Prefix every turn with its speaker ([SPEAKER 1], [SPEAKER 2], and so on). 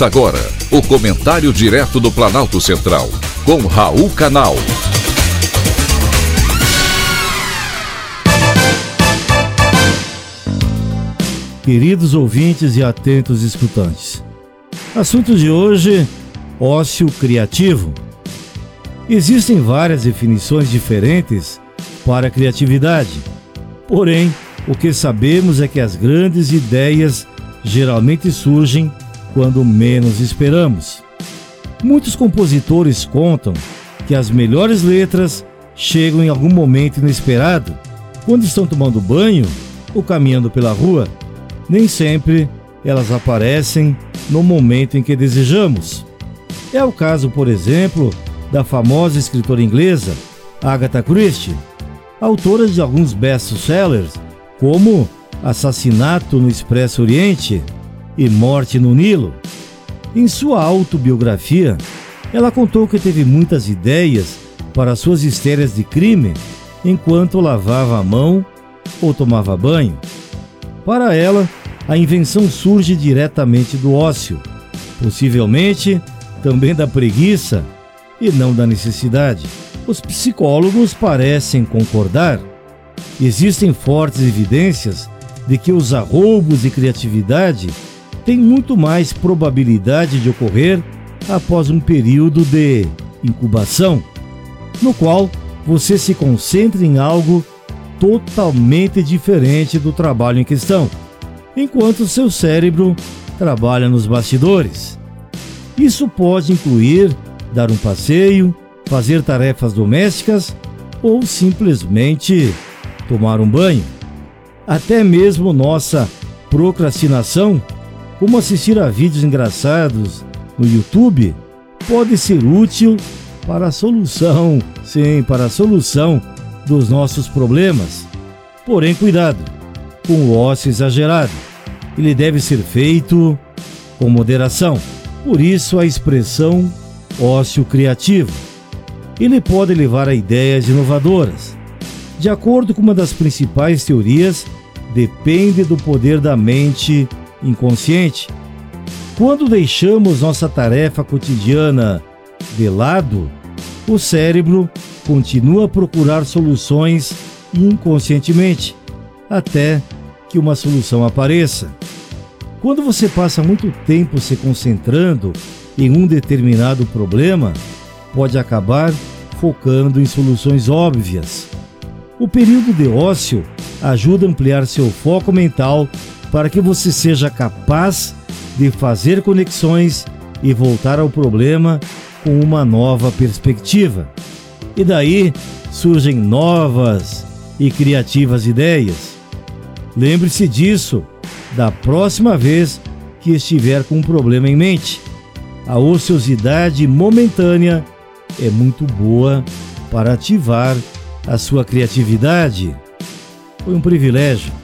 [SPEAKER 1] Agora o comentário direto do Planalto Central, com Raul Canal.
[SPEAKER 2] Queridos ouvintes e atentos escutantes. Assunto de hoje: ócio criativo. Existem várias definições diferentes para criatividade. Porém, o que sabemos é que as grandes ideias geralmente surgem quando menos esperamos. Muitos compositores contam que as melhores letras chegam em algum momento inesperado, quando estão tomando banho ou caminhando pela rua. Nem sempre elas aparecem no momento em que desejamos. É o caso, por exemplo, da famosa escritora inglesa Agatha Christie, autora de alguns best-sellers como Assassinato no Expresso Oriente e Morte no Nilo. Em sua autobiografia, ela contou que teve muitas ideias para suas histérias de crime enquanto lavava a mão ou tomava banho. Para ela, a invenção surge diretamente do ócio, possivelmente também da preguiça e não da necessidade. Os psicólogos parecem concordar. Existem fortes evidências de que os arroubos e criatividade têm muito mais probabilidade de ocorrer após um período de incubação, no qual você se concentra em algo totalmente diferente do trabalho em questão, enquanto seu cérebro trabalha nos bastidores. Isso pode incluir dar um passeio, fazer tarefas domésticas ou simplesmente tomar um banho. Até mesmo nossa procrastinação, como assistir a vídeos engraçados no YouTube, pode ser útil para a solução, sim, para a solução dos nossos problemas. Porém, cuidado com o ócio exagerado. Ele deve ser feito com moderação. Por isso, a expressão ócio criativo. Ele pode levar a ideias inovadoras. De acordo com uma das principais teorias, depende do poder da mente inconsciente. Quando deixamos nossa tarefa cotidiana de lado, o cérebro continua a procurar soluções inconscientemente, até que uma solução apareça. Quando você passa muito tempo se concentrando em um determinado problema, pode acabar focando em soluções óbvias. O período de ócio ajuda a ampliar seu foco mental para que você seja capaz de fazer conexões e voltar ao problema com uma nova perspectiva. E daí surgem novas e criativas ideias. Lembre-se disso da próxima vez que estiver com um problema em mente. A ociosidade momentânea é muito boa para ativar a sua criatividade. Foi um privilégio